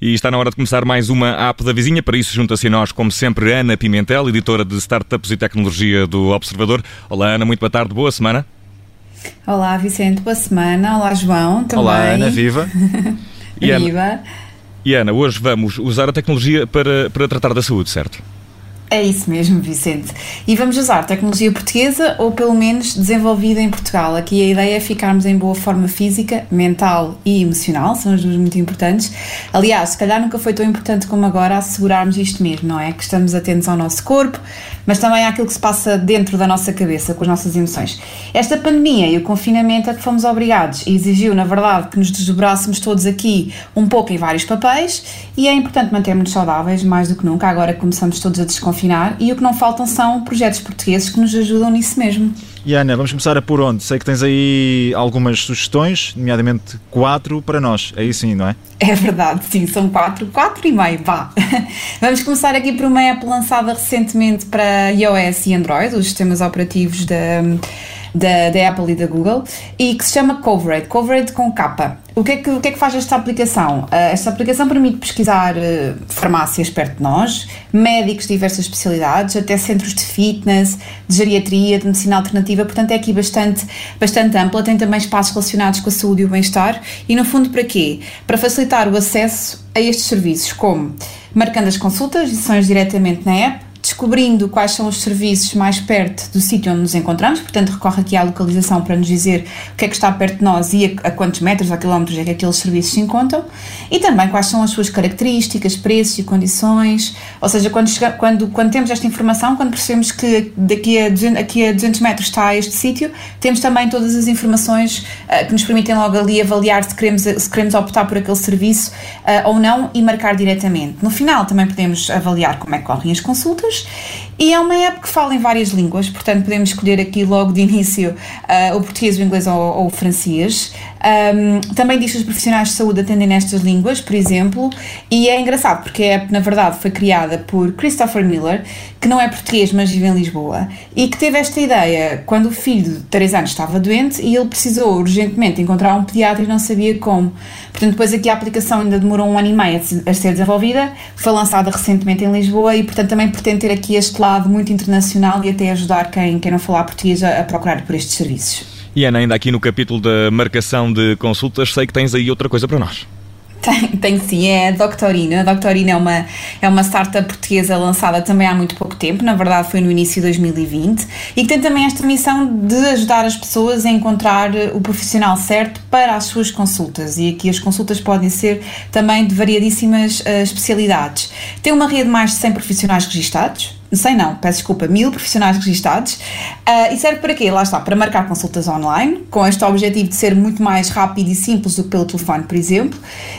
E está na hora de começar mais uma app da vizinha. Para isso, junta-se a nós, como sempre, Ana Pimentel, editora de Startups e Tecnologia do Observador. Olá, Ana, muito boa tarde, boa semana. Olá, Vicente, boa semana. Olá, João, também. Olá, Ana, viva. E viva. Ana, e Ana, hoje vamos usar a tecnologia para, para tratar da saúde, certo? É isso mesmo, Vicente. E vamos usar tecnologia portuguesa ou pelo menos desenvolvida em Portugal. Aqui a ideia é ficarmos em boa forma física, mental e emocional, são as duas muito importantes. Aliás, se calhar nunca foi tão importante como agora assegurarmos isto mesmo, não é? Que estamos atentos ao nosso corpo, mas também àquilo que se passa dentro da nossa cabeça, com as nossas emoções. Esta pandemia e o confinamento a que fomos obrigados exigiu, na verdade, que nos desdobrássemos todos aqui um pouco em vários papéis e é importante mantermos saudáveis mais do que nunca, agora começamos todos a desconfiar confinar e o que não faltam são projetos portugueses que nos ajudam nisso mesmo. E Ana, vamos começar a por onde? Sei que tens aí algumas sugestões, nomeadamente quatro para nós, aí sim, não é? É verdade, sim, são quatro, quatro e meio, vá. Vamos começar aqui por uma app lançada recentemente para iOS e Android, os sistemas operativos da da, da Apple e da Google e que se chama Covered, Covered com capa. O que, é que, o que é que faz esta aplicação? Uh, esta aplicação permite pesquisar uh, farmácias perto de nós, médicos de diversas especialidades, até centros de fitness, de geriatria, de medicina alternativa, portanto é aqui bastante, bastante ampla, tem também espaços relacionados com a saúde e o bem-estar e no fundo para quê? Para facilitar o acesso a estes serviços, como marcando as consultas e sessões diretamente na app, descobrindo quais são os serviços mais perto do sítio onde nos encontramos, portanto recorre aqui à localização para nos dizer o que é que está perto de nós e a, a quantos metros ou quilómetros é que aqueles serviços se encontram e também quais são as suas características, preços e condições, ou seja, quando, chega, quando, quando temos esta informação, quando percebemos que daqui a 200, aqui a 200 metros está este sítio, temos também todas as informações uh, que nos permitem logo ali avaliar se queremos, se queremos optar por aquele serviço uh, ou não e marcar diretamente. No final também podemos avaliar como é que correm as consultas e é uma app que fala em várias línguas, portanto podemos escolher aqui logo de início uh, o português, o inglês ou, ou o francês. Um, também diz que os profissionais de saúde atendem nestas línguas, por exemplo, e é engraçado porque a app, na verdade, foi criada por Christopher Miller, que não é português, mas vive em Lisboa, e que teve esta ideia quando o filho de 3 anos estava doente e ele precisou urgentemente encontrar um pediatra e não sabia como. Portanto, depois aqui a aplicação ainda demorou um ano e meio a ser desenvolvida, foi lançada recentemente em Lisboa e, portanto, também pretende ter aqui este lado muito internacional e até ajudar quem, quem não falar português a, a procurar por estes serviços. E Ana, ainda aqui no capítulo da marcação de consultas, sei que tens aí outra coisa para nós. Tem, sim, é a Doctorina. A Doctorina é uma, é uma startup portuguesa lançada também há muito pouco tempo, na verdade foi no início de 2020, e que tem também esta missão de ajudar as pessoas a encontrar o profissional certo para as suas consultas. E aqui as consultas podem ser também de variadíssimas uh, especialidades. Tem uma rede de mais de 100 profissionais registados, sei não, peço desculpa, mil profissionais registados uh, e serve para quê? Lá está, para marcar consultas online, com este objetivo de ser muito mais rápido e simples do que pelo telefone, por exemplo,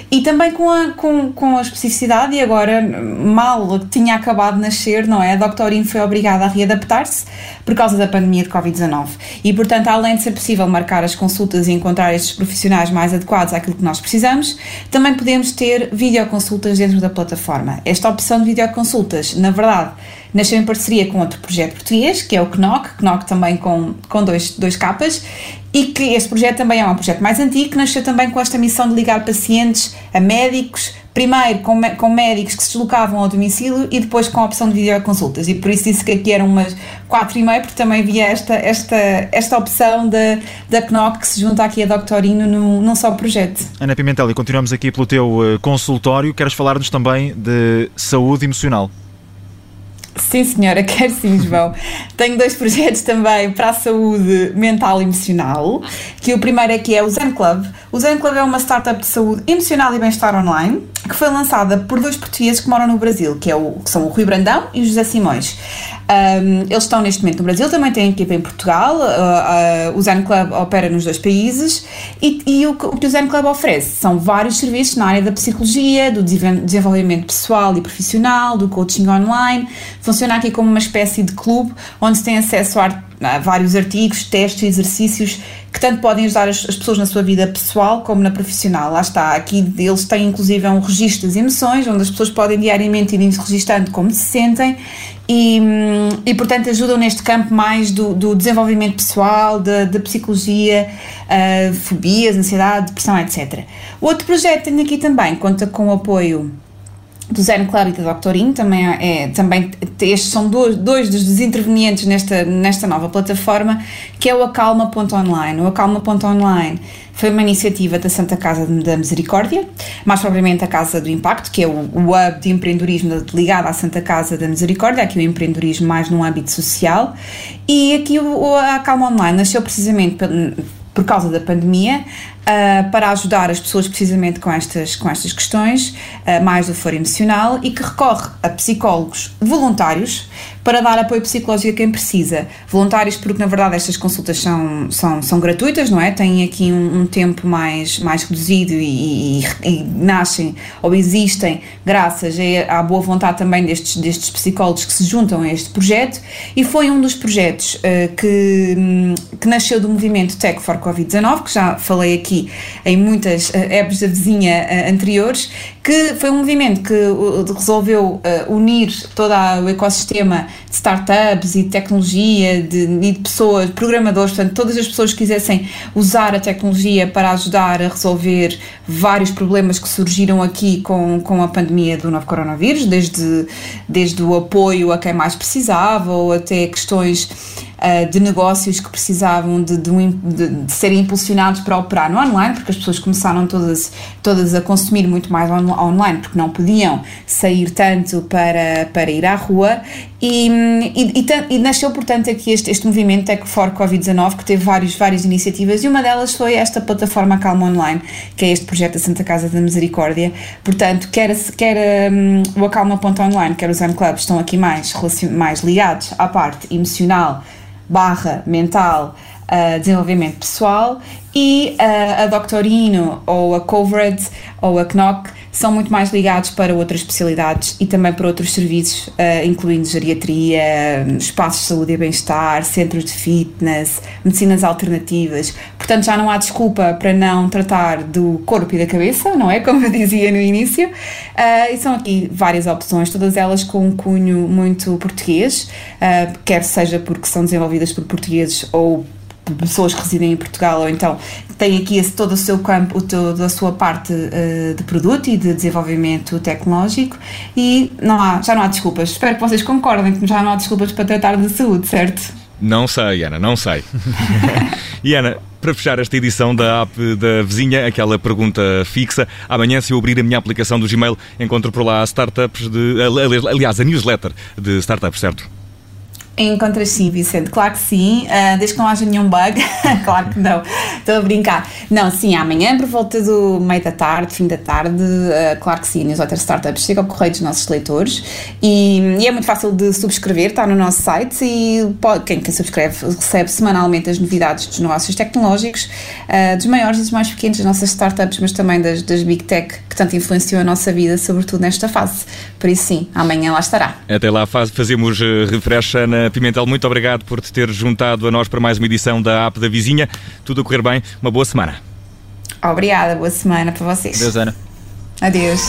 e também com a, com, com a especificidade, e agora mal tinha acabado de nascer, não é? A Doctorine foi obrigada a readaptar-se por causa da pandemia de Covid-19 e, portanto, além de ser possível marcar as consultas e encontrar estes profissionais mais adequados àquilo que nós precisamos, também podemos ter videoconsultas dentro da plataforma. Esta opção de videoconsultas, na verdade, nasceu em parceria com outro projeto português, que é o CNOC, CNOC também com, com dois, dois capas, e que este projeto também é um projeto mais antigo, que nasceu também com esta missão de ligar pacientes a médicos, primeiro com, com médicos que se deslocavam ao domicílio e depois com a opção de videoconsultas. E por isso disse que aqui eram umas quatro e meio, porque também havia esta, esta, esta opção da, da CNOC que se junta aqui a Doctorino num, num só projeto. Ana Pimentel, e continuamos aqui pelo teu eh, consultório. Queres falar-nos também de saúde emocional? Sim, senhora, quero sim, João. Tenho dois projetos também para a saúde mental e emocional, que o primeiro aqui é o Zen Club. O Zen Club é uma startup de saúde emocional e bem-estar online, que foi lançada por dois portugueses que moram no Brasil, que, é o, que são o Rui Brandão e o José Simões. Um, eles estão neste momento no Brasil, também têm equipa em Portugal, uh, uh, o Zen Club opera nos dois países e, e o, o, que o Zen Club oferece são vários serviços na área da psicologia, do desenvolvimento pessoal e profissional, do coaching online, funciona aqui como uma espécie de clube onde se tem acesso a há vários artigos, testes, exercícios que tanto podem ajudar as, as, pessoas na sua vida pessoal como na profissional. Lá está, aqui eles têm inclusive um registro das emoções, onde as pessoas podem diariamente ir registando como se sentem e, e, portanto ajudam neste campo mais do, do desenvolvimento pessoal, da, psicologia, uh, fobias, ansiedade, depressão, etc. O outro projeto que tenho aqui também conta com o apoio do Zen Club e da Doctorinho, também, é, também estes são dois, dois dos intervenientes nesta, nesta nova plataforma, que é o Acalma.online. O Acalma.online foi uma iniciativa da Santa Casa da Misericórdia, mais propriamente a Casa do Impacto, que é o, o hub de empreendedorismo ligado à Santa Casa da Misericórdia, aqui o empreendedorismo mais no âmbito social, e aqui o, o Acalma Online nasceu precisamente por causa da pandemia, uh, para ajudar as pessoas precisamente com estas, com estas questões, uh, mais do foro emocional, e que recorre a psicólogos voluntários para dar apoio psicológico a quem precisa. Voluntários, porque na verdade estas consultas são, são, são gratuitas, não é? Têm aqui um, um tempo mais, mais reduzido e, e, e, nascem ou existem graças à boa vontade também destes, destes psicólogos que se juntam a este projeto e foi um dos projetos uh, que, que nasceu do movimento Tech for Covid-19, que já falei aqui em muitas uh, apps da vizinha uh, anteriores, que foi um movimento que resolveu unir todo o ecossistema de startups e de tecnologia de, e de pessoas, programadores, portanto, todas as pessoas que quisessem usar a tecnologia para ajudar a resolver vários problemas que surgiram aqui com, com a pandemia do novo coronavírus, desde, desde o apoio a quem mais precisava ou até questões uh, de negócios que precisavam de, de, de, de, serem impulsionados para operar no online, porque as pessoas começaram todas, todas a consumir muito mais on, online, porque não podiam sair tanto para, para ir à rua, e, e, e, e nasceu, portanto, aqui este, este movimento Tech for Covid-19, que teve vários, várias iniciativas, e uma delas foi esta plataforma Calma Online, que é este projeto da Santa Casa da Misericórdia. Portanto, quer, quer um, o Acalma.online, quer os Zen Club, estão aqui mais, mais ligados à parte emocional barra mental uh, desenvolvimento pessoal e uh, a Doctorino ou a Covered ou a Knock são muito mais ligados para outras especialidades e também para outros serviços, uh, incluindo geriatria, espaços de saúde e bem-estar, centros de fitness, medicinas alternativas. Portanto, já não há desculpa para não tratar do corpo e da cabeça, não é? Como eu dizia no início. Uh, e são aqui várias opções, todas elas com um cunho muito português, uh, quer seja porque são desenvolvidas por portugueses ou pessoas que residem em Portugal, ou então tem aqui esse, todo o seu campo, toda a sua parte uh, de produto e de desenvolvimento tecnológico e não há, já não há desculpas. Espero que vocês concordem que já não há desculpas para tratar de saúde, certo? Não sei, Ana, não sei. e Ana, para fechar esta edição da app da vizinha, aquela pergunta fixa. Amanhã, se eu abrir a minha aplicação do Gmail, encontro por lá startups de. Aliás, a newsletter de startups, certo? Encontras sim, Vicente, claro que sim, uh, desde que não haja nenhum bug, claro que não, estou a brincar. Não, sim, amanhã por volta do meio da tarde, fim da tarde, uh, claro que sim, Newsletter Startups chega ao correio dos nossos leitores e, e, é muito fácil de subscrever, está no nosso site e pode, quem, quem subscreve recebe semanalmente as novidades dos negócios tecnológicos, uh, dos maiores e dos mais pequenos, das nossas startups, mas também das, das Big Tech que tanto influenciam a nossa vida, sobretudo nesta fase. Por isso sim, amanhã lá estará. Até lá faz, fazemos refresh na Pimentel, muito obrigado por te ter juntado a nós para mais uma edição da App da Vizinha. Tudo a correr bem. Uma boa semana. Obrigada, boa semana para vocês. Adeus, Ana. Adeus.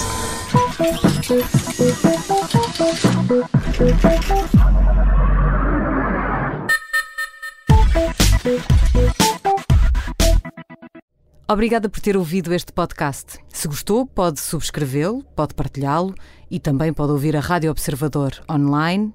Obrigada por ter ouvido este podcast. Se gostou, pode subscrevê-lo, pode partilhá-lo e também pode ouvir a Rádio Observador online